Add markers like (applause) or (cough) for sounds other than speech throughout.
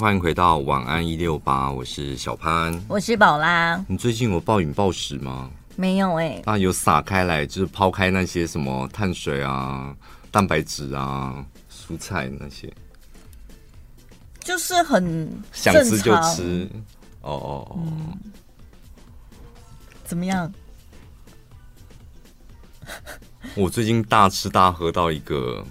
欢迎回到晚安一六八，我是小潘，我是宝拉。你最近有暴饮暴食吗？没有哎、欸。那有撒开来，就是抛开那些什么碳水啊、蛋白质啊、蔬菜那些，就是很想吃就吃。哦哦哦、嗯。怎么样？(laughs) 我最近大吃大喝到一个，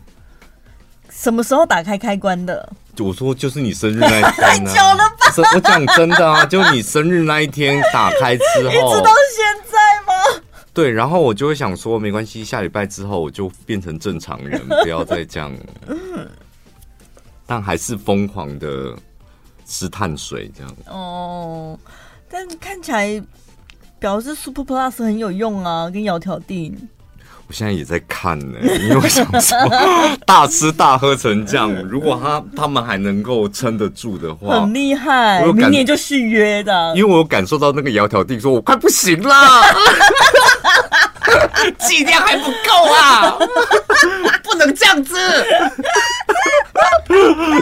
什么时候打开开关的？我说就是你生日那一天、啊，(laughs) 太久了吧？我讲真的啊，就你生日那一天打开之后，一直到现在吗？对，然后我就会想说，没关系，下礼拜之后我就变成正常人，不要再这样。但还是疯狂的吃碳水这样。哦，但看起来表示 Super Plus 很有用啊，跟窈窕定。我现在也在看呢，(laughs) 因为我想说，(laughs) 大吃大喝成这样，如果他他们还能够撑得住的话，很厉害。我明年就续约的，因为我有感受到那个窈窕定说，我快不行了，(laughs) 剂量还不够啊，不能这样子。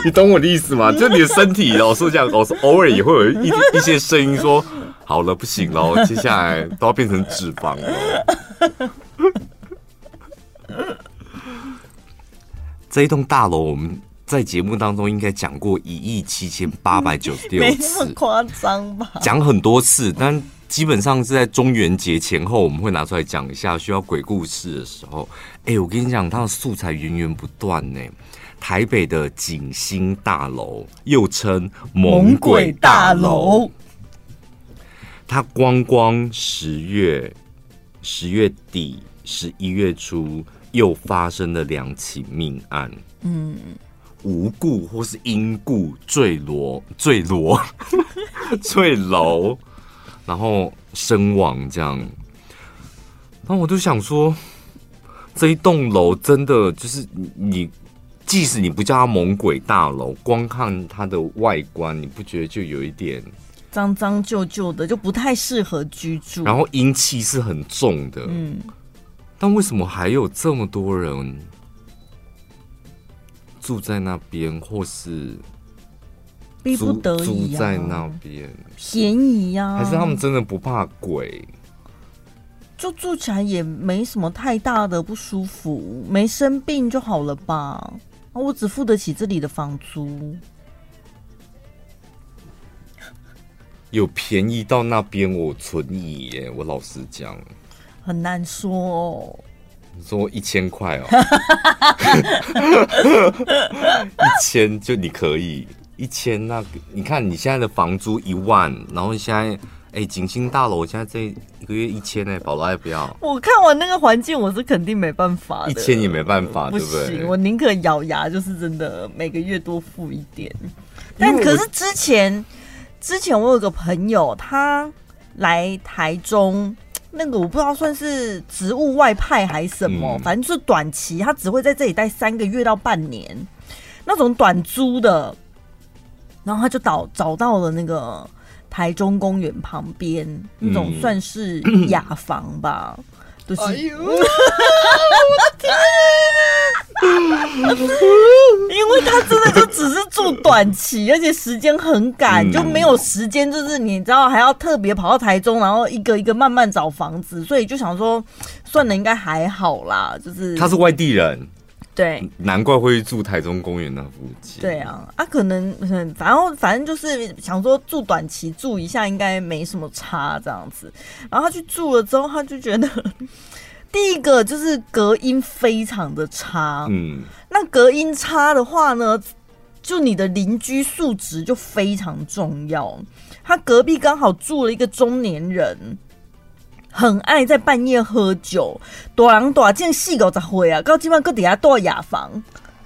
你懂我的意思吗？就你的身体老是这样，老是偶尔也会有一一些声音说，好了，不行了，接下来都要变成脂肪了。这一栋大楼，我们在节目当中应该讲过一亿七千八百九十六次，没那么夸张吧？讲很多次，但基本上是在中元节前后，我们会拿出来讲一下。需要鬼故事的时候，哎，我跟你讲，它的素材源源不断呢。台北的景星大楼，又称猛鬼大楼，它光光十月、十月底、十一月初。又发生了两起命案，嗯，无故或是因故坠落、坠落、(laughs) 坠楼，然后身亡这样。然后我就想说，这一栋楼真的就是你，即使你不叫它猛鬼大楼，光看它的外观，你不觉得就有一点脏脏旧旧的，就不太适合居住。然后阴气是很重的，嗯。但为什么还有这么多人住在那边，或是逼不得已住在那边？便宜呀？还是他们真的不怕鬼？就住起来也没什么太大的不舒服，没生病就好了吧？我只付得起这里的房租，有便宜到那边我存疑耶！我老实讲。很难说哦，你说一千块哦，(laughs) 一千就你可以一千，那你看你现在的房租一万，然后现在哎景星大楼现在这一个月一千呢，宝拉要不要？我看完那个环境，我是肯定没办法的，一千也没办法，不对不对？我宁可咬牙，就是真的每个月多付一点。但可是之前之前我有个朋友，他来台中。那个我不知道算是职务外派还是什么，嗯、反正就是短期，他只会在这里待三个月到半年，那种短租的。然后他就找找到了那个台中公园旁边那种算是雅房吧。嗯就是、哎呦！(laughs) 我的天！(laughs) 因为他真的就只是住短期，而且时间很赶，嗯、就没有时间，就是你知道还要特别跑到台中，然后一个一个慢慢找房子，所以就想说，算了，应该还好啦。就是他是外地人。对，难怪会住台中公园那附近。对啊，啊，可能反正反正就是想说住短期住一下，应该没什么差这样子。然后他去住了之后，他就觉得第一个就是隔音非常的差。嗯，那隔音差的话呢，就你的邻居素质就非常重要。他隔壁刚好住了一个中年人。很爱在半夜喝酒，大人大见细狗咋会啊，高基本上搁底下住雅房，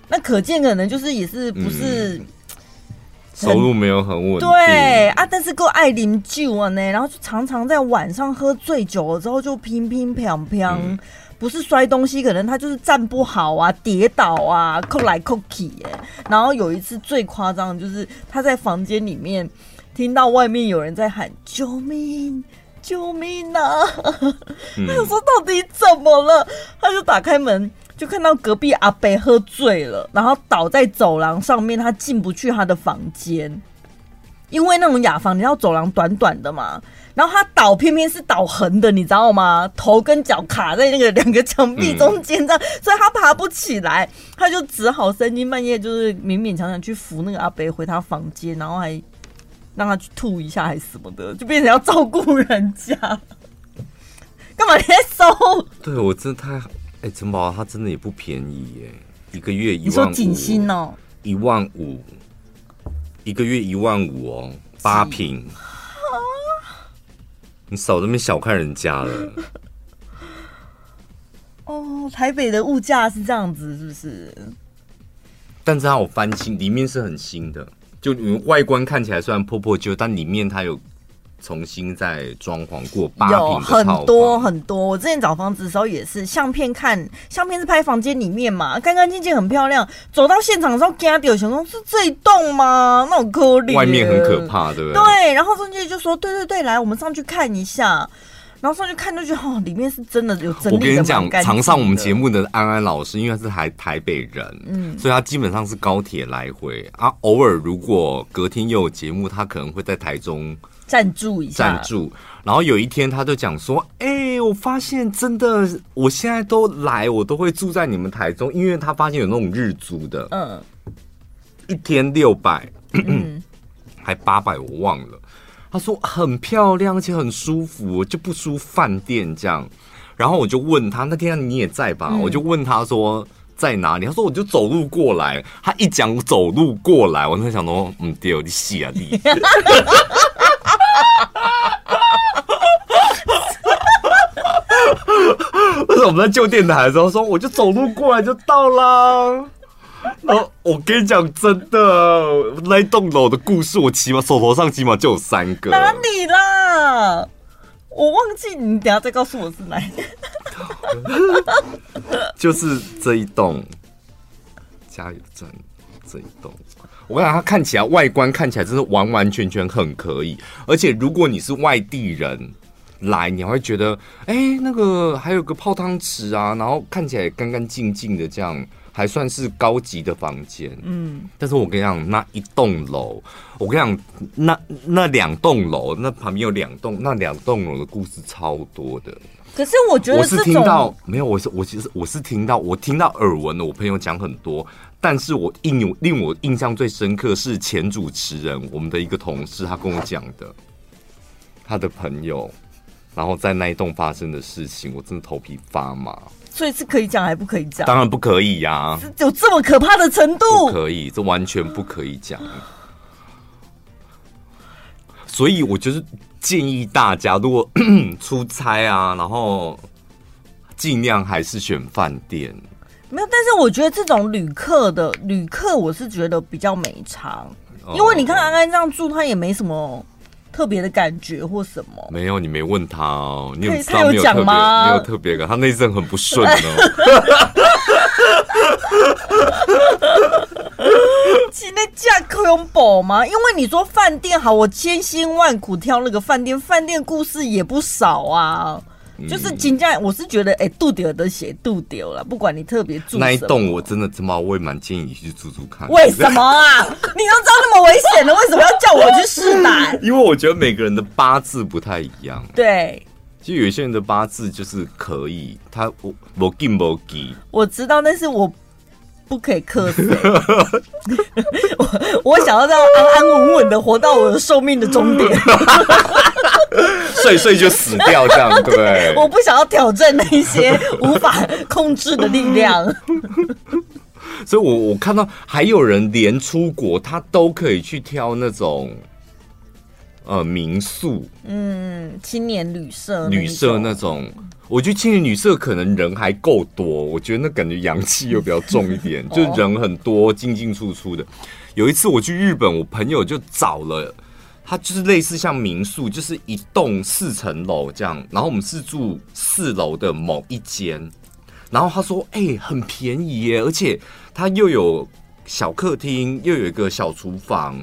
那可见可能就是也是不是、嗯、收入没有很稳定，对啊，但是够爱饮酒啊呢，然后就常常在晚上喝醉酒了之后就乒乒乓乓，嗯、不是摔东西，可能他就是站不好啊，跌倒啊，扣来扣去哎，然后有一次最夸张的就是他在房间里面听到外面有人在喊救命。救命啊！(laughs) 他就说到底怎么了？他就打开门，就看到隔壁阿伯喝醉了，然后倒在走廊上面，他进不去他的房间。因为那种雅房，你知道走廊短短的嘛，然后他倒偏偏是倒横的，你知道吗？头跟脚卡在那个两个墙壁中间，这样，所以他爬不起来，他就只好三更半夜就是勉勉强强去扶那个阿伯回他房间，然后还让他去吐一下还是什么的，就变成要照顾人家。干嘛你在搜？对我真的太哎，城堡它真的也不便宜耶，一个月一万五。你说景新哦，一万五。一个月一万五哦，八平，你少这么小看人家了。哦，台北的物价是这样子，是不是？但是它有翻新，里面是很新的，就外观看起来虽然破破旧，但里面它有。重新再装潢过八坪，有很多很多。我之前找房子的时候也是，相片看相片是拍房间里面嘛，干干净净很漂亮。走到现场的时候，惊掉，想说是这一栋吗？那种颗粒，外面很可怕，对不对？对。然后中介就说：“对对对，来，我们上去看一下。”然后上去看，就觉得哦，里面是真的有真的。我跟你讲，常上我们节目的安安老师，因为他是台台北人，嗯，所以他基本上是高铁来回啊。偶尔如果隔天又有节目，他可能会在台中。暂住一下，赞助。然后有一天，他就讲说：“哎、欸，我发现真的，我现在都来，我都会住在你们台中，因为他发现有那种日租的，嗯，一天六百，嗯 (clears throat) 还八百，我忘了。他说很漂亮，而且很舒服，就不输饭店这样。然后我就问他，那天你也在吧？嗯、我就问他说在哪里？他说我就走路过来。他一讲走路过来，我在想说，嗯，对，你戏啊你。” (laughs) 但是我们在旧电台的时候说，我就走路过来就到啦。然后我跟你讲，真的，那一栋楼的故事，我起码手头上起码就有三个。哪里啦？我忘记，你等下再告诉我是哪一个。(laughs) 就是这一栋加油站，这一栋。我跟你讲，它看起来外观看起来真的完完全全很可以，而且如果你是外地人来，你还会觉得，哎、欸，那个还有个泡汤池啊，然后看起来干干净净的，这样还算是高级的房间。嗯，但是我跟你讲，那一栋楼，我跟你讲，那那两栋楼，那旁边有两栋，那两栋楼的故事超多的。可是我觉得我是听到没有，我是我其实我是听到我听到耳闻的，我朋友讲很多。但是我印有令我印象最深刻是前主持人，我们的一个同事，他跟我讲的，他的朋友，然后在那一栋发生的事情，我真的头皮发麻。所以是可以讲还不可以讲？当然不可以呀、啊，有这么可怕的程度？不可以，这完全不可以讲。所以我就是建议大家，如果 (coughs) 出差啊，然后尽量还是选饭店。没有，但是我觉得这种旅客的旅客，我是觉得比较没差，因为你看安安这样住，他也没什么特别的感觉或什么。没有，你没问他哦，你有他有讲吗？没有特别感，他那阵很不顺哦。(laughs) 今天价可用宝吗？因为你说饭店好，我千辛万苦挑那个饭店，饭店故事也不少啊。就是金价，我是觉得，哎、欸，度丢的鞋杜丢了，不管你特别住那一栋，我真的怎么我也蛮建议你去住住看。为什么啊？你都知道那么危险了，为什么要叫我去试胆？(laughs) 因为我觉得每个人的八字不太一样。对，就有些人的八字就是可以，他我我进不给。我知道，但是我不可以克死。(laughs) 我我想要这样安安稳稳的活到我的寿命的终点。(laughs) (laughs) 睡睡就死掉，这样对。(laughs) 我不想要挑战那一些 (laughs) 无法控制的力量。所以我我看到还有人连出国，他都可以去挑那种呃民宿，嗯，青年旅社，旅社那种。我觉得青年旅社可能人还够多，我觉得那感觉阳气又比较重一点，就人很多，进进出出的。有一次我去日本，我朋友就找了。它就是类似像民宿，就是一栋四层楼这样，然后我们是住四楼的某一间，然后他说：“哎、很便宜耶，而且它又有小客厅，又有一个小厨房，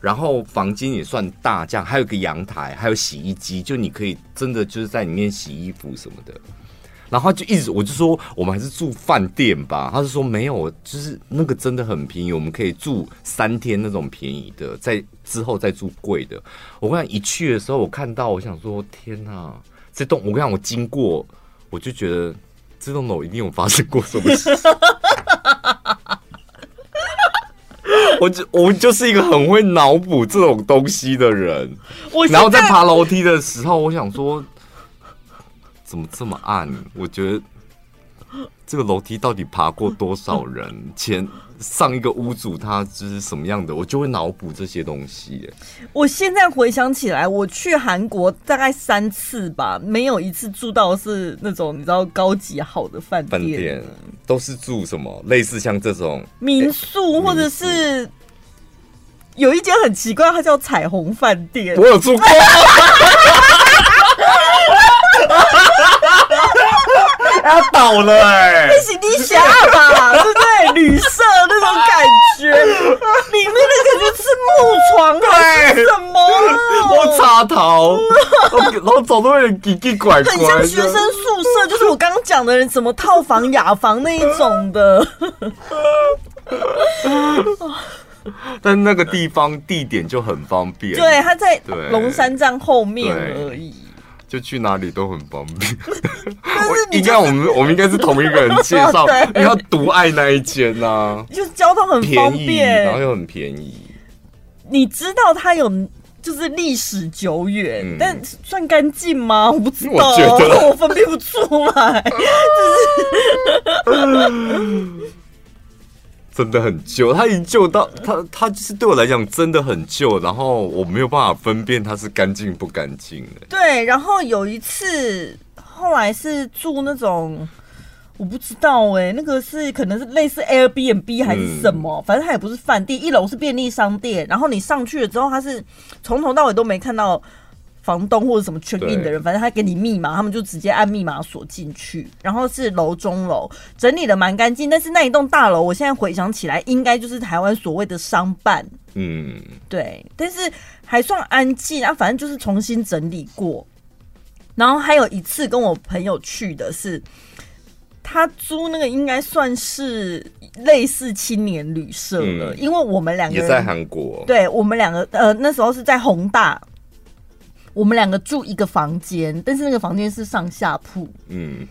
然后房间也算大，这样还有个阳台，还有洗衣机，就你可以真的就是在里面洗衣服什么的。”然后他就一直，我就说我们还是住饭店吧。他就说没有，就是那个真的很便宜，我们可以住三天那种便宜的，在之后再住贵的。我跟你讲，一去的时候，我看到，我想说天哪，这栋我跟你讲，我经过，我就觉得这栋楼一定有发生过什么事。(laughs) 我就我就是一个很会脑补这种东西的人。然后在爬楼梯的时候，我想说。怎么这么暗？我觉得这个楼梯到底爬过多少人？前上一个屋主他就是什么样的？我就会脑补这些东西。我现在回想起来，我去韩国大概三次吧，没有一次住到是那种你知道高级好的饭店。饭店都是住什么？类似像这种民宿，或者是有一间很奇怪，它叫彩虹饭店。我有住过。(laughs) 要倒了哎、欸！那是你想吧，对不对？旅社那种感觉，(laughs) 里面的感觉是木床还是什么？我插头，(laughs) 然后走都有点奇奇怪怪，很像学生宿舍，就是我刚刚讲的人，什么套房、雅房那一种的。(laughs) 但那个地方地点就很方便，对，他在龙山站后面而已。就去哪里都很方便。应该我们我们应该是同一个人介绍，(laughs) 因为他独爱那一间呐、啊，就是交通很方便，然后又很便宜。你知道它有就是历史久远，嗯、但算干净吗？我不知道，我觉得我分辨不出来，(laughs) 就是。(laughs) 真的很旧，它已经旧到它它就是对我来讲真的很旧，然后我没有办法分辨它是干净不干净的。对，然后有一次后来是住那种我不知道哎、欸，那个是可能是类似 Airbnb 还是什么，嗯、反正它也不是饭店，一楼是便利商店，然后你上去了之后，它是从头到尾都没看到。房东或者什么 check in 的人，反正他给你密码，他们就直接按密码锁进去。然后是楼中楼，整理的蛮干净。但是那一栋大楼，我现在回想起来，应该就是台湾所谓的商办。嗯，对。但是还算安静啊，反正就是重新整理过。然后还有一次跟我朋友去的是，他租那个应该算是类似青年旅社了，嗯、因为我们两个在韩国。对，我们两个呃那时候是在宏大。我们两个住一个房间，但是那个房间是上下铺。嗯，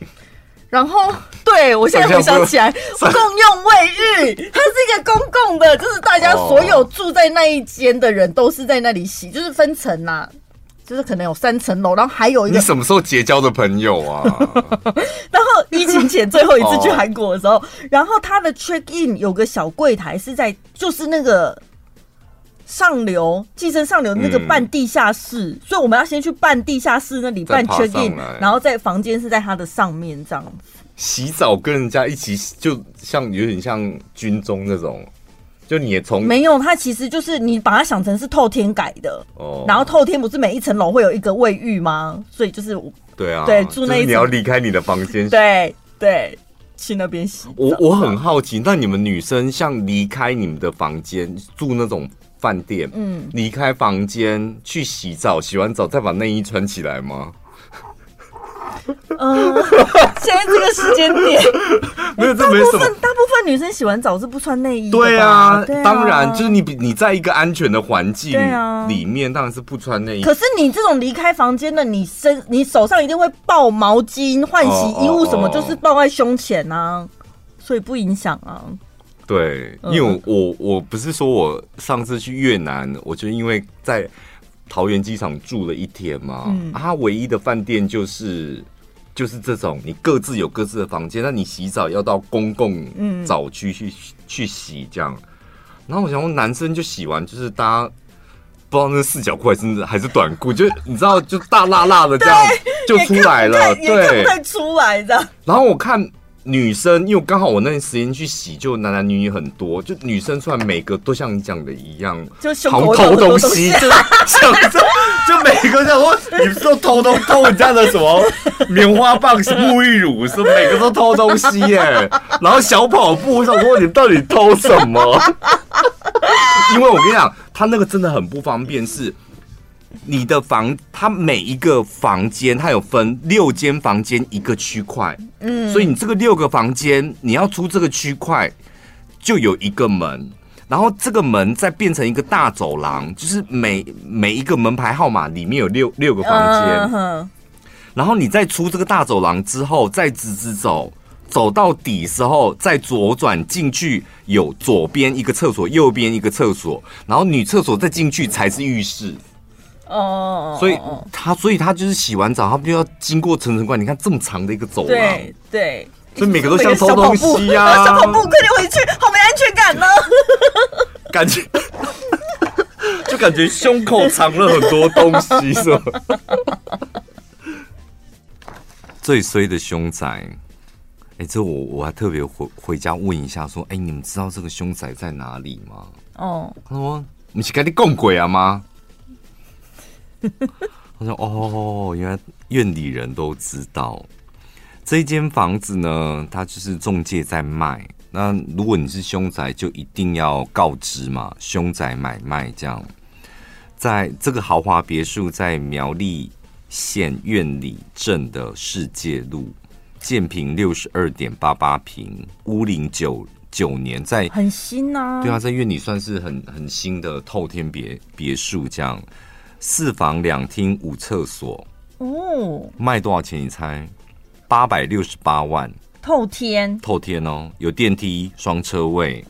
然后对我现在回想起来，共用卫浴，它是一个公共的，就是大家所有住在那一间的人都是在那里洗，就是分层呐、啊，就是可能有三层楼，然后还有一个。你什么时候结交的朋友啊？(laughs) 然后疫情前最后一次去韩国的时候，然后他的 check in 有个小柜台是在，就是那个。上流，寄生上流那个办地下室，嗯、所以我们要先去办地下室那里办 check in，然后在房间是在它的上面这样子。洗澡跟人家一起，就像有点像军中那种，就你也从没有，它其实就是你把它想成是透天改的哦。然后透天不是每一层楼会有一个卫浴吗？所以就是对啊，对，住那一你要离开你的房间，对对，去那边洗。我我很好奇，那你们女生像离开你们的房间住那种。饭店，嗯，离开房间去洗澡，洗完澡再把内衣穿起来吗？嗯，现在这个时间点，(laughs) 没有，这没什么。大部分女生洗完澡是不穿内衣的。对啊，对啊，当然就是你，你在一个安全的环境里面，当然是不穿内衣。可是你这种离开房间的，你身你手上一定会抱毛巾、换洗衣物什么，就是抱在胸前啊，所以不影响啊。对，因为我我我不是说我上次去越南，我就因为在桃园机场住了一天嘛，嗯、啊，它唯一的饭店就是就是这种，你各自有各自的房间，那你洗澡要到公共澡区去、嗯、去洗这样。然后我想说，男生就洗完就是大家不知道那是四角裤还是还是短裤，就你知道就大辣辣的这样就出来了，对，看出来的。然后我看。女生，因为刚好我那段时间去洗，就男男女女很多，就女生出来每个都像你讲的一样，就偷东西，就就每个像说你说偷偷偷人家的什么 (laughs) 棉花棒、沐浴乳，是每个都偷东西耶，然后小跑步，我想说你到底偷什么？因为我跟你讲，他那个真的很不方便，是你的房，它每一个房间，它有分六间房间一个区块，嗯，所以你这个六个房间，你要出这个区块，就有一个门，然后这个门再变成一个大走廊，就是每每一个门牌号码里面有六六个房间，uh huh. 然后你再出这个大走廊之后，再直直走。走到底时候再左转进去，有左边一个厕所，右边一个厕所，然后女厕所再进去才是浴室。哦，所以他所以他就是洗完澡，他不就要经过层层关？你看这么长的一个走廊，对对，所以每个都像偷东西呀、啊。小跑步，快点回去，好没安全感呢。(laughs) 感觉就感觉胸口藏了很多东西，是吧？(laughs) 最衰的凶宅。哎、欸，这我我还特别回回家问一下，说，哎、欸，你们知道这个凶宅在哪里吗？哦，他说你是跟你共鬼啊吗？(laughs) 他说哦，原来院里人都知道这一间房子呢，它就是中介在卖。那如果你是凶宅，就一定要告知嘛，凶宅买卖这样。在这个豪华别墅在苗栗县院里镇的世界路。建平六十二点八八平，屋龄九九年，在很新呐、啊。对啊，在院里算是很很新的透天别别墅，这样四房两厅五厕所哦，卖多少钱？你猜？八百六十八万，透天，透天哦，有电梯，双车位，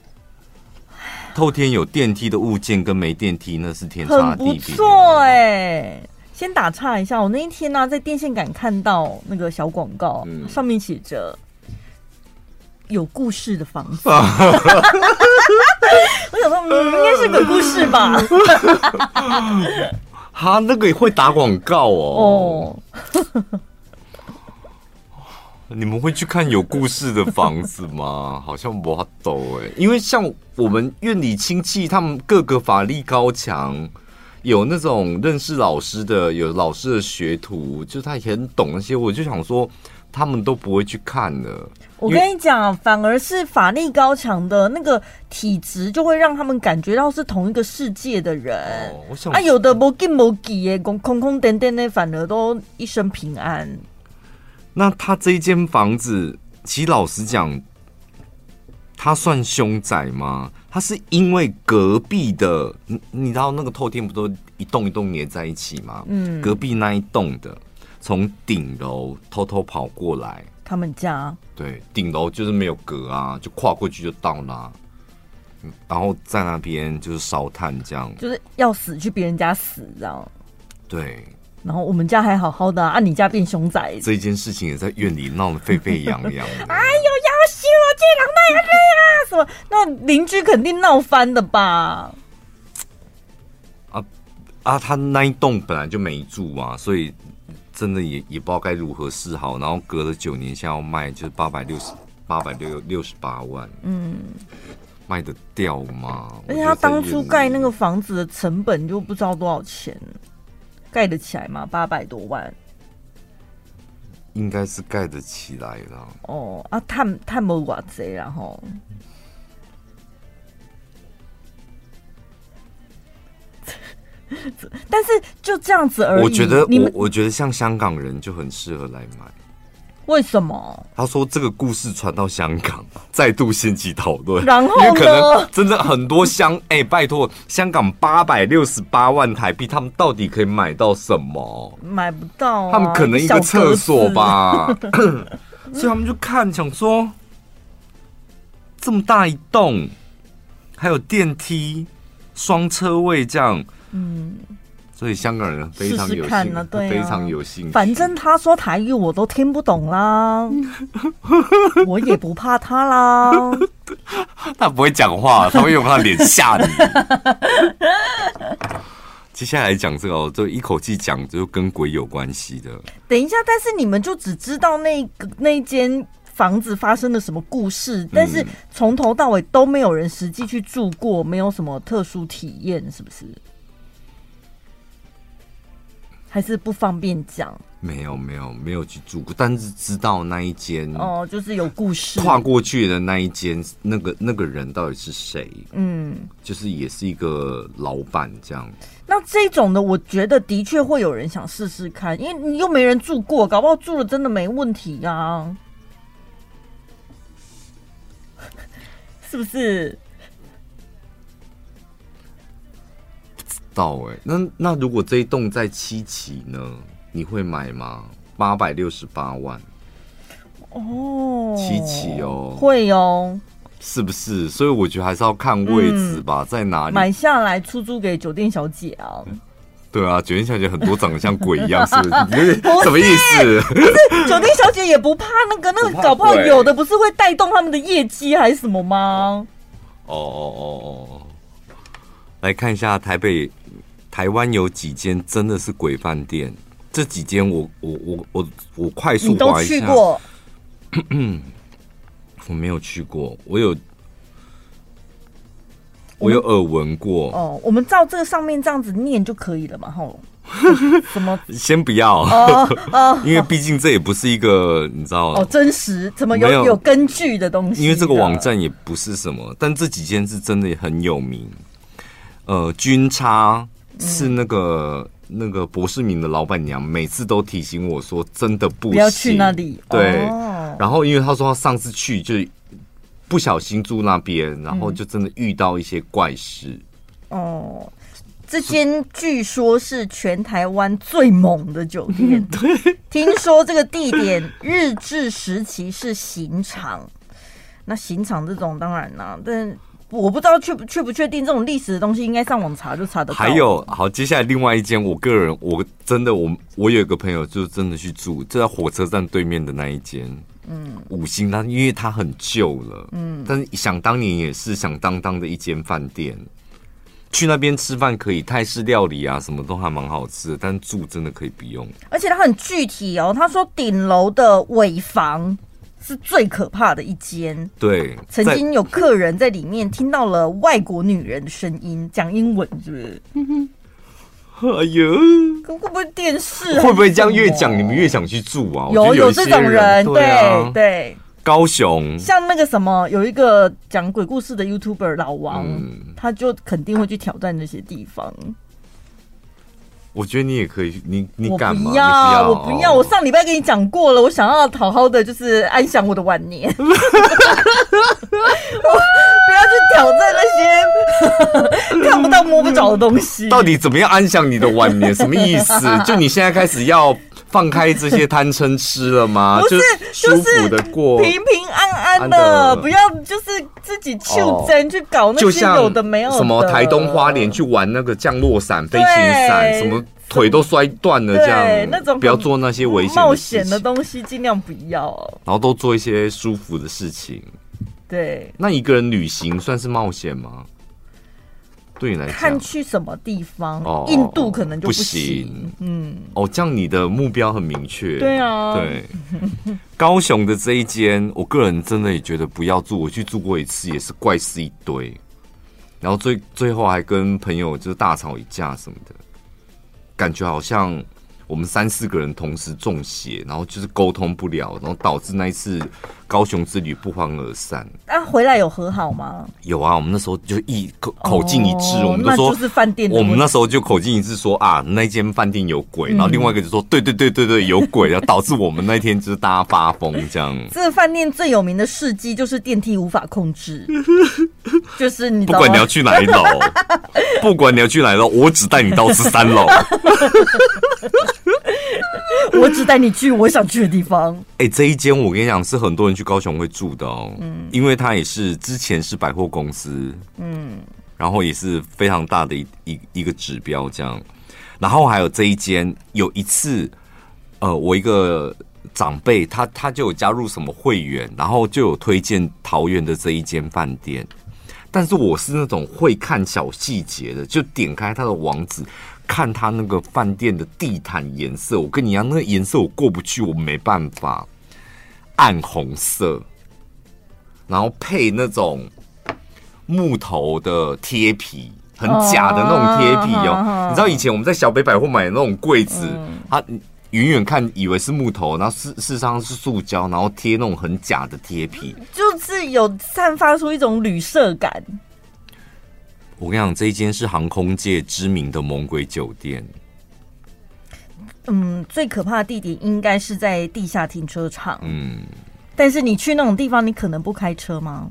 透天有电梯的物件跟没电梯那是天差地别，不错哎。先打岔一下，我那一天呢、啊，在电线杆看到那个小广告，嗯、上面写着“有故事的房子”，(laughs) 我想说，嗯，应该是个故事吧。他那个也会打广告哦。哦，你们会去看有故事的房子吗？(laughs) 好像不懂哎，因为像我们院里亲戚，他们各个法力高强。有那种认识老师的，有老师的学徒，就他也很懂那些。我就想说，他们都不会去看的。我跟你讲，反而是法力高强的那个体质，就会让他们感觉到是同一个世界的人。哦、我想啊，有的没给没给耶，空空空点点的，反而都一生平安。那他这一间房子，其实老实讲，他算凶宅吗？他是因为隔壁的，你你知道那个透天不都一栋一栋连在一起吗？嗯，隔壁那一栋的从顶楼偷偷跑过来，他们家对顶楼就是没有隔啊，就跨过去就到那，然后在那边就是烧炭这样，就是要死去别人家死这样，对。然后我们家还好好的啊，啊你家变熊仔，这一件事情也在院里闹得沸沸扬扬。(laughs) 哎呦，要死我这两代人啊！什么？那邻居肯定闹翻的吧？啊啊！他那一栋本来就没住啊，所以真的也也不知道该如何是好。然后隔了九年，现在要卖就是八百六十八百六六十八万，嗯，卖得掉吗？而且他当初盖那个房子的成本就不知道多少钱。盖得起来吗？八百多万，应该是盖得起来了。哦啊，探探没瓦贼，然后，(laughs) 但是就这样子而已。我觉得，我我觉得像香港人就很适合来买。为什么？他说这个故事传到香港，(laughs) 再度掀起讨论。然后因为可能真的很多香 (laughs) 哎、欸，拜托，香港八百六十八万台币，他们到底可以买到什么？买不到、啊。他们可能一个厕所吧。(coughs) 所以他们就看，想说这么大一栋，还有电梯、双车位这样。嗯。所以香港人非常有兴趣，对啊、非常有兴趣。反正他说台语我都听不懂啦，我也不怕他啦。(laughs) 他不会讲话，他会用他脸吓你。(laughs) 接下来讲这个，就一口气讲，就跟鬼有关系的。等一下，但是你们就只知道那个那间房子发生了什么故事，但是从头到尾都没有人实际去住过，没有什么特殊体验，是不是？还是不方便讲？没有没有没有去住过，但是知道那一间哦，就是有故事。跨过去的那一间，那个那个人到底是谁？嗯，就是也是一个老板这样。那这种的，我觉得的确会有人想试试看，因为你又没人住过，搞不好住了真的没问题呀、啊，(laughs) 是不是？不知道哎、欸，那那如果这一栋在七期呢？你会买吗？八百六十八万哦，七期哦，会哦，是不是？所以我觉得还是要看位置吧，嗯、在哪里买下来出租给酒店小姐啊？对啊，酒店小姐很多长得像鬼一样，是不是？(laughs) 不是什么意思？不是酒店小姐也不怕那个那个，搞不好有的不是会带动他们的业绩还是什么吗？哦哦哦哦，来看一下台北、台湾有几间真的是鬼饭店。这几间我我我我我快速划一下，你都去过？(clears throat) 我没有去过，我有我有耳闻过。哦，我们照这个上面这样子念就可以了嘛？吼，(laughs) 什么？先不要，哦哦、(laughs) 因为毕竟这也不是一个你知道哦，真实怎么有有，有根据的东西？因为这个网站也不是什么，但这几间是真的很有名。呃，君叉是那个。嗯那个博士明的老板娘每次都提醒我说：“真的不要去那里。”对，哦、然后因为他说他上次去就不小心住那边，然后就真的遇到一些怪事。哦，这间据说是全台湾最猛的酒店。(laughs) 对，听说这个地点日治时期是刑场，那刑场这种当然啦，但。我不知道确不确不确定这种历史的东西，应该上网查就查得到。还有，好，接下来另外一间，我个人我真的我我有一个朋友就真的去住，就在火车站对面的那一间，嗯，五星，它因为它很旧了，嗯，但是想当年也是响当当的一间饭店，去那边吃饭可以泰式料理啊，什么都还蛮好吃的，但住真的可以不用。而且它很具体哦，他说顶楼的尾房。是最可怕的一间。对，曾经有客人在里面听到了外国女人的声音，讲英文，是不是？哎呦，会不会电视？会不会这样越讲你们越想去住啊？有有，有这种人，对、啊、对。对高雄像那个什么，有一个讲鬼故事的 YouTuber 老王，嗯、他就肯定会去挑战那些地方。我觉得你也可以，你你敢吗？不要，不要，我不要。我上礼拜跟你讲过了，我想要好好的，就是安享我的晚年。我 (laughs) 不要去挑战那些 (laughs) 看不到摸不着的东西。到底怎么样安享你的晚年？什么意思？就你现在开始要放开这些贪嗔痴了吗？(laughs) 不是，就舒服的过，平平安安的，不要就是自己就真去搞那些有的没有的。什么台东花莲去玩那个降落伞、飞行伞，什么。腿都摔断了，这样那种不要做那些危险冒险的东西，尽量不要。然后都做一些舒服的事情。对，那一个人旅行算是冒险吗？对你来讲，看去什么地方？哦，印度可能就不行。嗯，哦，这样你的目标很明确。对啊，对。(laughs) 高雄的这一间，我个人真的也觉得不要住。我去住过一次，也是怪事一堆。然后最最后还跟朋友就是大吵一架什么的。感觉好像我们三四个人同时中邪，然后就是沟通不了，然后导致那一次高雄之旅不欢而散。那、啊、回来有和好吗？有啊，我们那时候就一口口径一致，哦、我们都说就是饭店。我们那时候就口径一致说啊，那间饭店有鬼，然后另外一个就说、嗯、对对对对对有鬼，(laughs) 然后导致我们那天就是大家发疯这样。这个饭店最有名的事迹就是电梯无法控制，(laughs) 就是你不管你要去哪一楼，(laughs) 不管你要去哪一楼，我只带你到十三楼。(laughs) 我只带你去我想去的地方。哎、欸，这一间我跟你讲，是很多人去高雄会住的哦。嗯，因为它也是之前是百货公司，嗯，然后也是非常大的一一一个指标这样。然后还有这一间，有一次，呃，我一个长辈他他就有加入什么会员，然后就有推荐桃园的这一间饭店。但是我是那种会看小细节的，就点开它的网址。看他那个饭店的地毯颜色，我跟你一样，那个颜色我过不去，我没办法。暗红色，然后配那种木头的贴皮，很假的那种贴皮哦。哦你知道以前我们在小北百货买的那种柜子，嗯、它远远看以为是木头，然后事事实上是塑胶，然后贴那种很假的贴皮，就是有散发出一种旅社感。我跟你讲，这一间是航空界知名的猛鬼酒店。嗯，最可怕的地点应该是在地下停车场。嗯，但是你去那种地方，你可能不开车吗？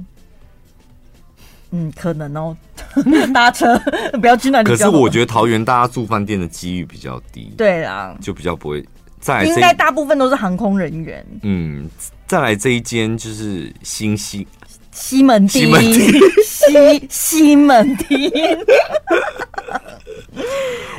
嗯，可能哦，(laughs) 搭车 (laughs) 不要去那里。可是我觉得桃园大家住饭店的几率比较低。对啊，就比较不会。再来，应该大部分都是航空人员。嗯，再来这一间就是新西西门町，西西，西门町。(laughs)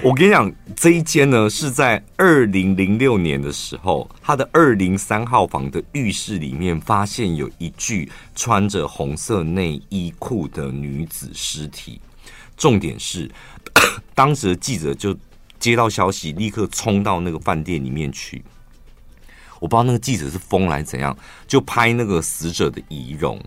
我跟你讲，这一间呢是在二零零六年的时候，他的二零三号房的浴室里面发现有一具穿着红色内衣裤的女子尸体。重点是，(coughs) 当时的记者就接到消息，立刻冲到那个饭店里面去。我不知道那个记者是疯来怎样，就拍那个死者的遗容。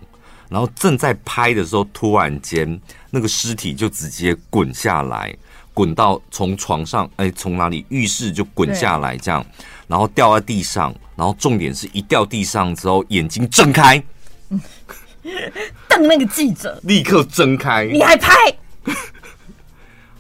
然后正在拍的时候，突然间那个尸体就直接滚下来。滚到从床上，哎，从哪里？浴室就滚下来，这样，然后掉在地上，然后重点是一掉地上之后，眼睛睁开，瞪那个记者，立刻睁开，你还拍？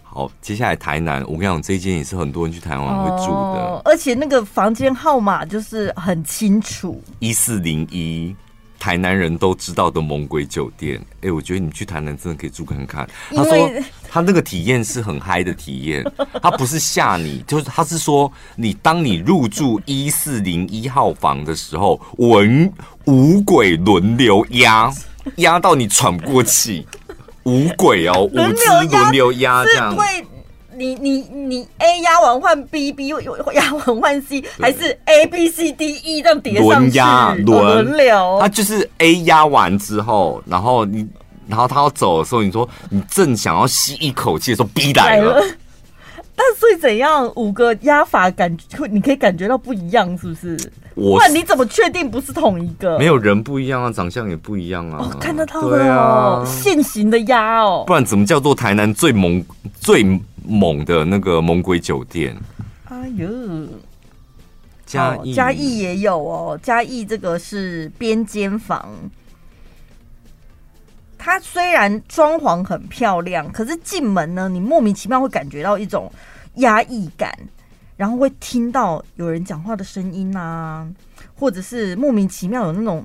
好，接下来台南，我跟你讲，这一间也是很多人去台湾会住的，哦，而且那个房间号码就是很清楚，一四零一。台南人都知道的猛鬼酒店，哎、欸，我觉得你去台南真的可以住看看。他说他那个体验是很嗨的体验，(laughs) 他不是吓你，就是他是说你当你入住一四零一号房的时候，闻五鬼轮流压，压到你喘不过气，五鬼哦，五只轮流压这样。你你你 A 压完换 B，B 压完换 C，还是 A B C D E 这样叠上去？轮流，它就是 A 压完之后，然后你，然后他要走的时候，你说你正想要吸一口气的时候，B 来了。(laughs) 但所以怎样五个压法感觉，你可以感觉到不一样，是不是？我那你怎么确定不是同一个？没有人不一样啊，长相也不一样啊。哦、看得到的哦，现行的压哦。不然怎么叫做台南最猛最猛的那个猛鬼酒店？哎呦，嘉义嘉义也有哦，嘉义这个是边间房。它虽然装潢很漂亮，可是进门呢，你莫名其妙会感觉到一种压抑感，然后会听到有人讲话的声音啊，或者是莫名其妙有那种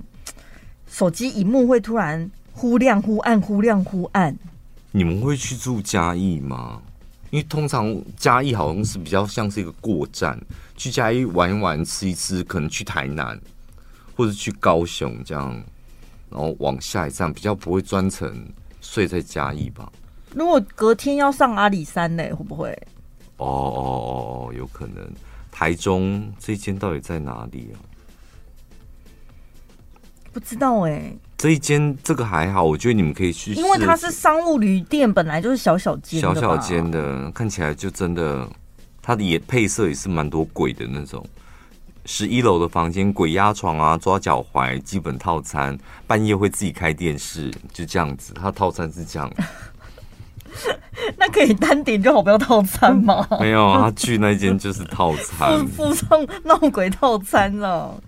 手机荧幕会突然忽亮忽暗、忽亮忽暗。你们会去住嘉义吗？因为通常嘉义好像是比较像是一个过站，去嘉义玩一玩、吃一吃，可能去台南或者去高雄这样。然后往下一站比较不会专程睡在嘉义吧？如果隔天要上阿里山呢，会不会？哦哦哦哦，有可能。台中这间到底在哪里啊？不知道哎、欸。这一间这个还好，我觉得你们可以去因为它是商务旅店，本来就是小小间、小小间的，看起来就真的，它的也配色也是蛮多鬼的那种。十一楼的房间，鬼压床啊，抓脚踝，基本套餐，半夜会自己开电视，就这样子。它套餐是这样，(laughs) 那可以单点就好，不要套餐吗？没有，他去那间就是套餐，附送闹鬼套餐了。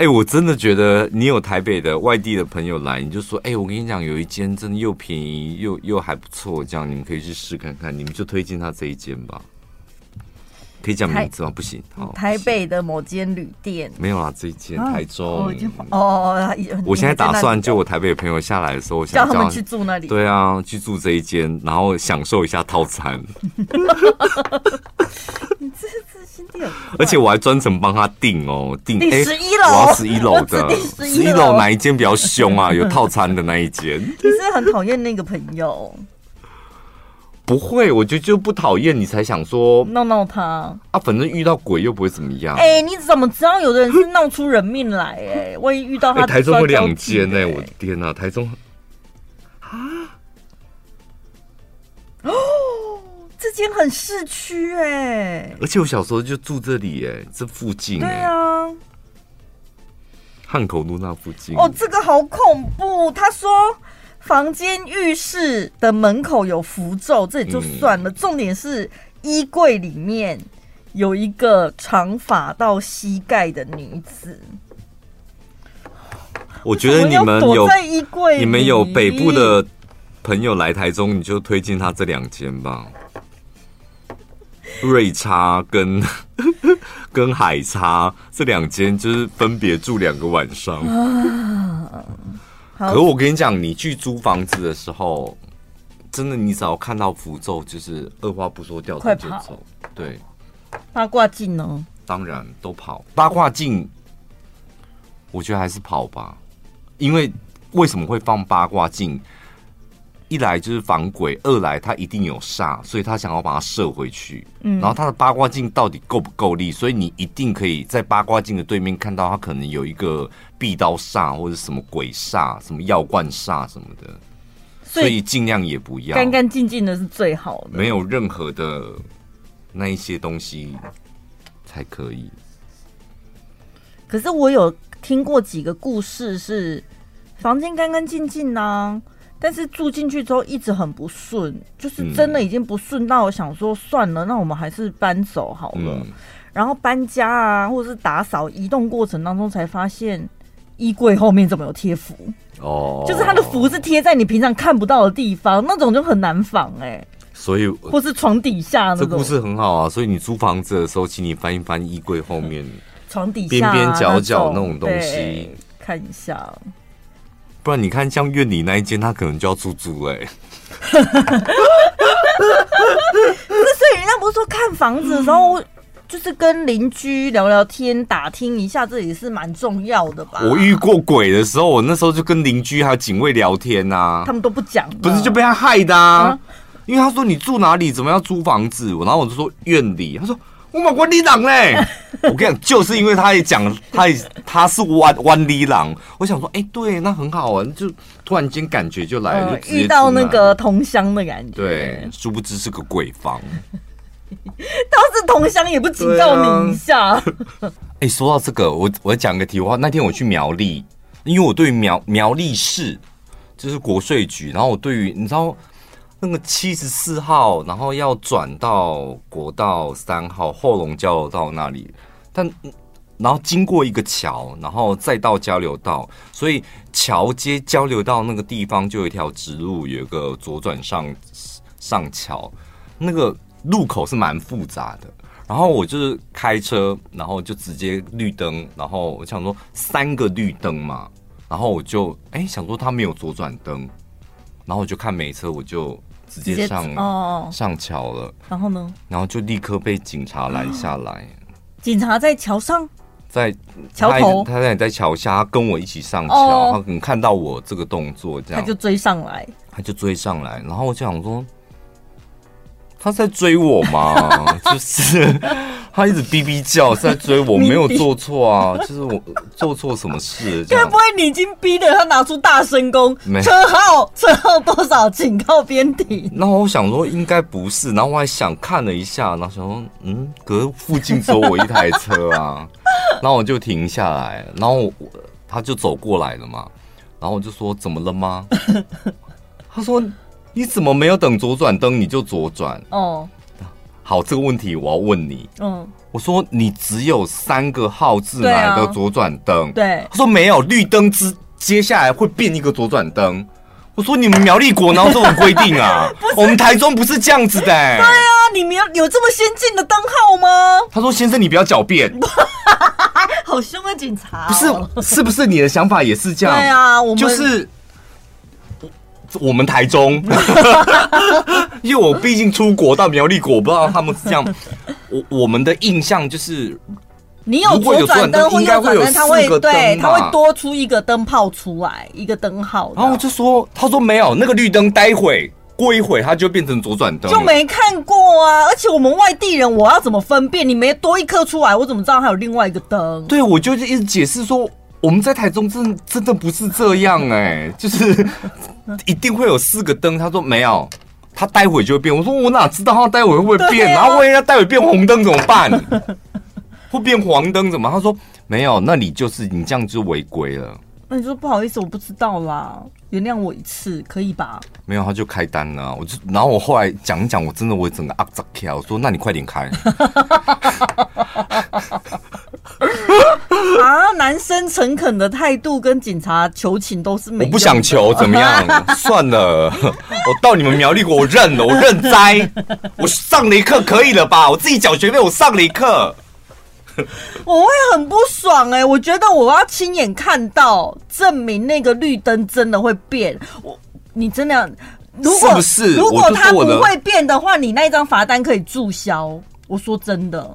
哎、我真的觉得你有台北的外地的朋友来，你就说，哎、我跟你讲，有一间真的又便宜又又还不错，这样你们可以去试看看，你们就推荐他这一间吧。可以讲名字吗？不行。好，台北的某间旅店没有啦，这一间台中。啊、哦，我现在打算就我台北的朋友下来的时候，我想 (laughs) 叫他们去住那里。对啊，去住这一间，然后享受一下套餐。(laughs) 你这这心地很……而且我还专程帮他订哦，订十一楼，我要十一楼的，(laughs) 十一楼哪一间比较凶啊？有套餐的那一间。你是很讨厌那个朋友。不会，我觉得就不讨厌你才想说闹闹他啊，反正遇到鬼又不会怎么样。哎、欸，你怎么知道有的人是闹出人命来、欸？哎，万一遇到他、欸，台中有两间呢，我的天哪、啊，台中啊，哦，这间很市区哎，而且我小时候就住这里哎、欸，这附近对啊，汉口路那附近。哦，这个好恐怖，他说。房间、浴室的门口有符咒，这也就算了。嗯、重点是衣柜里面有一个长发到膝盖的女子。我觉得你们有在衣柜，你们有北部的朋友来台中，你就推荐他这两间吧。瑞差跟 (laughs) 跟海差这两间，就是分别住两个晚上。可我跟你讲，你去租房子的时候，真的，你只要看到符咒，就是二话不说掉头就走。对，八卦镜呢？当然都跑。八卦镜，我觉得还是跑吧，因为为什么会放八卦镜？一来就是防鬼，二来他一定有煞，所以他想要把它射回去。嗯，然后他的八卦镜到底够不够力？所以你一定可以在八卦镜的对面看到他可能有一个壁刀煞或者什么鬼煞、什么药罐煞什么的。所以尽量也不要，干干净净的是最好的，没有任何的那一些东西才可以。可是我有听过几个故事，是房间干干净净呢。但是住进去之后一直很不顺，就是真的已经不顺到我想说算了，那我们还是搬走好了。嗯、然后搬家啊，或者是打扫移动过程当中才发现衣柜后面怎么有贴符哦，就是它的符是贴在你平常看不到的地方，那种就很难防哎、欸。所以或是床底下那种，这故事很好啊。所以你租房子的时候，请你翻一翻衣柜后面 (laughs) 床底下边边角角那种东西，看一下。不然你看，像院里那一间，他可能就要出租哎。不是，所以人家不是说看房子的时候，就是跟邻居聊聊天、打听一下，这也是蛮重要的吧？我遇过鬼的时候，我那时候就跟邻居还有警卫聊天呐、啊，他们都不讲，不是就被他害的啊？啊因为他说你住哪里，怎么要租房子？然后我就说院里，他说。我马关里郎嘞！我跟你讲，就是因为他也讲，他也他是弯弯里郎。我想说，哎、欸，对，那很好啊，就突然间感觉就来了，遇到那个同乡的感觉。对，殊不知是个鬼房。倒是同乡，也不警告你一下。哎、啊欸，说到这个，我我讲个题外话。那天我去苗栗，因为我对苗苗栗市就是国税局，然后我对于你知道。那个七十四号，然后要转到国道三号后龙交流道那里，但然后经过一个桥，然后再到交流道，所以桥接交流道那个地方就有一条直路，有一个左转上上桥，那个路口是蛮复杂的。然后我就是开车，然后就直接绿灯，然后我想说三个绿灯嘛，然后我就哎想说他没有左转灯，然后我就看没车，我就。直接上哦上桥了，然后呢？然后就立刻被警察拦下来。警察在桥上，在桥头，他在在桥下，他跟我一起上桥，他可能看到我这个动作，这样他就追上来，他就追上来，然后我就想说，他在追我吗？(laughs) 就是。他一直哔哔叫，是在追我，没有做错啊，(laughs) 就是我做错什么事？该不会你已经逼得他拿出大声公没车号车号多少，请靠边停？然后我想说应该不是，然后我还想看了一下，然后想说嗯，隔附近只有我一台车啊，(laughs) 然后我就停下来，然后我他就走过来了嘛，然后我就说怎么了吗？他说你怎么没有等左转灯你就左转？哦。好，这个问题我要问你。嗯，我说你只有三个号字来的左转灯。对，啊、他说没有绿灯之，接下来会变一个左转灯。我说你们苗栗国哪有这种规定啊？(laughs) 我们台中不是这样子的、欸。对啊，你们有这么先进的灯号吗？他说先生，你不要狡辩。(laughs) 好凶啊警察、哦。不是，是不是你的想法也是这样？对啊，我们就是。我们台中，(laughs) 因为我毕竟出国到苗栗国，我不知道他们是这样。我我们的印象就是，你有左转灯或右转灯，它会对，它会多出一个灯泡出来，一个灯号。然后我就说，他说没有那个绿灯，待会过一会它就变成左转灯，就没看过啊。而且我们外地人，我要怎么分辨？你没多一颗出来，我怎么知道还有另外一个灯？对，我就一直解释说。我们在台中真真的不是这样哎、欸，就是 (laughs) 一定会有四个灯。他说没有，他待会就会变。我说我哪知道他待会会不会变？啊、然后万一他待会变红灯怎么办？(laughs) 会变黄灯怎么？他说没有，那你就是你这样就违规了。那你说不好意思，我不知道啦，原谅我一次，可以吧？没有，他就开单了。我就，然后我后来讲一讲，我真的我整个啊扎跳，我说那你快点开。(laughs) (laughs) 啊，男生诚恳的态度跟警察求情都是没。我不想求，怎么样？(laughs) 算了，我到你们苗栗国，我认了，我认栽。我上了一课，可以了吧？我自己缴学费，我上了一课。(laughs) 我会很不爽哎、欸，我觉得我要亲眼看到，证明那个绿灯真的会变。我，你真的，如果是不是？如果它不会变的话，你那一张罚单可以注销。我说真的。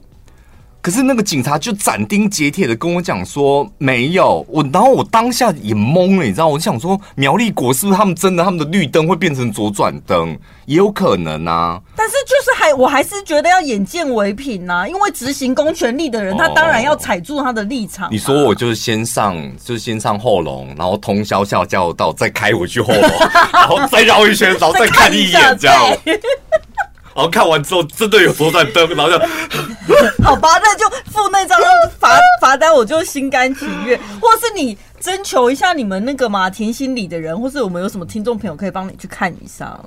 可是那个警察就斩钉截铁的跟我讲说没有我，然后我当下也懵了，你知道？我就想说苗栗国是不是他们真的他们的绿灯会变成左转灯？也有可能啊。但是就是还我还是觉得要眼见为凭呐、啊，因为执行公权力的人，他当然要踩住他的立场、啊。你说我就是先上，就是先上后龙，然后通宵下交流道，再开回去后龙，(laughs) 然后再绕一圈，然后再看一眼，这样。(laughs) 然后看完之后，真的有左转灯，然后就好 (laughs) 吧，那就付那张罚罚单，我就心甘情愿。或是你征求一下你们那个马停心里的人，或是我们有什么听众朋友可以帮你去看一下？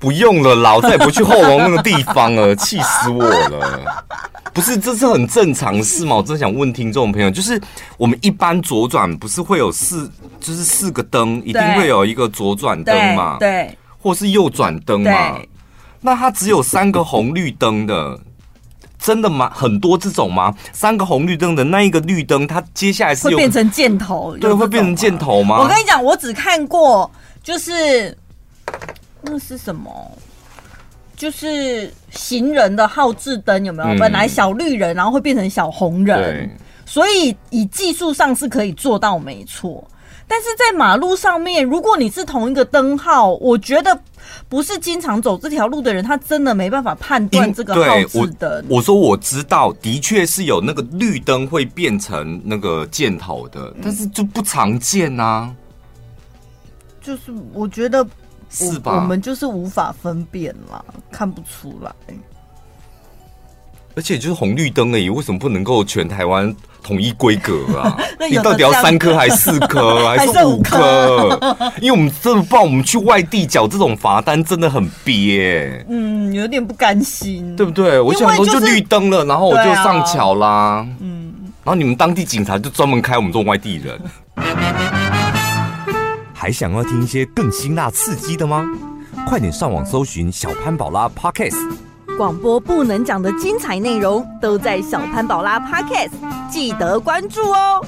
不用了，老再也不去后龙那个地方了，气死我了！不是，这是很正常的事嘛？我真的想问听众朋友，就是我们一般左转不是会有四，就是四个灯，一定会有一个左转灯嘛？对，或是右转灯嘛？那它只有三个红绿灯的，真的吗？很多这种吗？三个红绿灯的那一个绿灯，它接下来是会变成箭头？对，会变成箭头吗？我跟你讲，我只看过，就是那是什么？就是行人的号志灯有没有？嗯、本来小绿人，然后会变成小红人，所以以技术上是可以做到没错。但是在马路上面，如果你是同一个灯号，我觉得不是经常走这条路的人，他真的没办法判断这个号志灯。我说我知道，的确是有那个绿灯会变成那个箭头的，嗯、但是就不常见啊。就是我觉得是吧？我们就是无法分辨啦，看不出来。而且就是红绿灯而已，为什么不能够全台湾统一规格啊？(laughs) 你到底要三颗还是四颗还是五颗？(laughs) 因为我们真的不知道，我们去外地缴这种罚单真的很憋。嗯，有点不甘心，对不对？我想说就绿灯了，然后我就上桥啦。嗯，然后你们当地警察就专门开我们这种外地人。(laughs) 还想要听一些更辛辣刺激的吗？快点上网搜寻小潘宝拉 Podcast。广播不能讲的精彩内容都在小潘宝拉 Podcast，记得关注哦。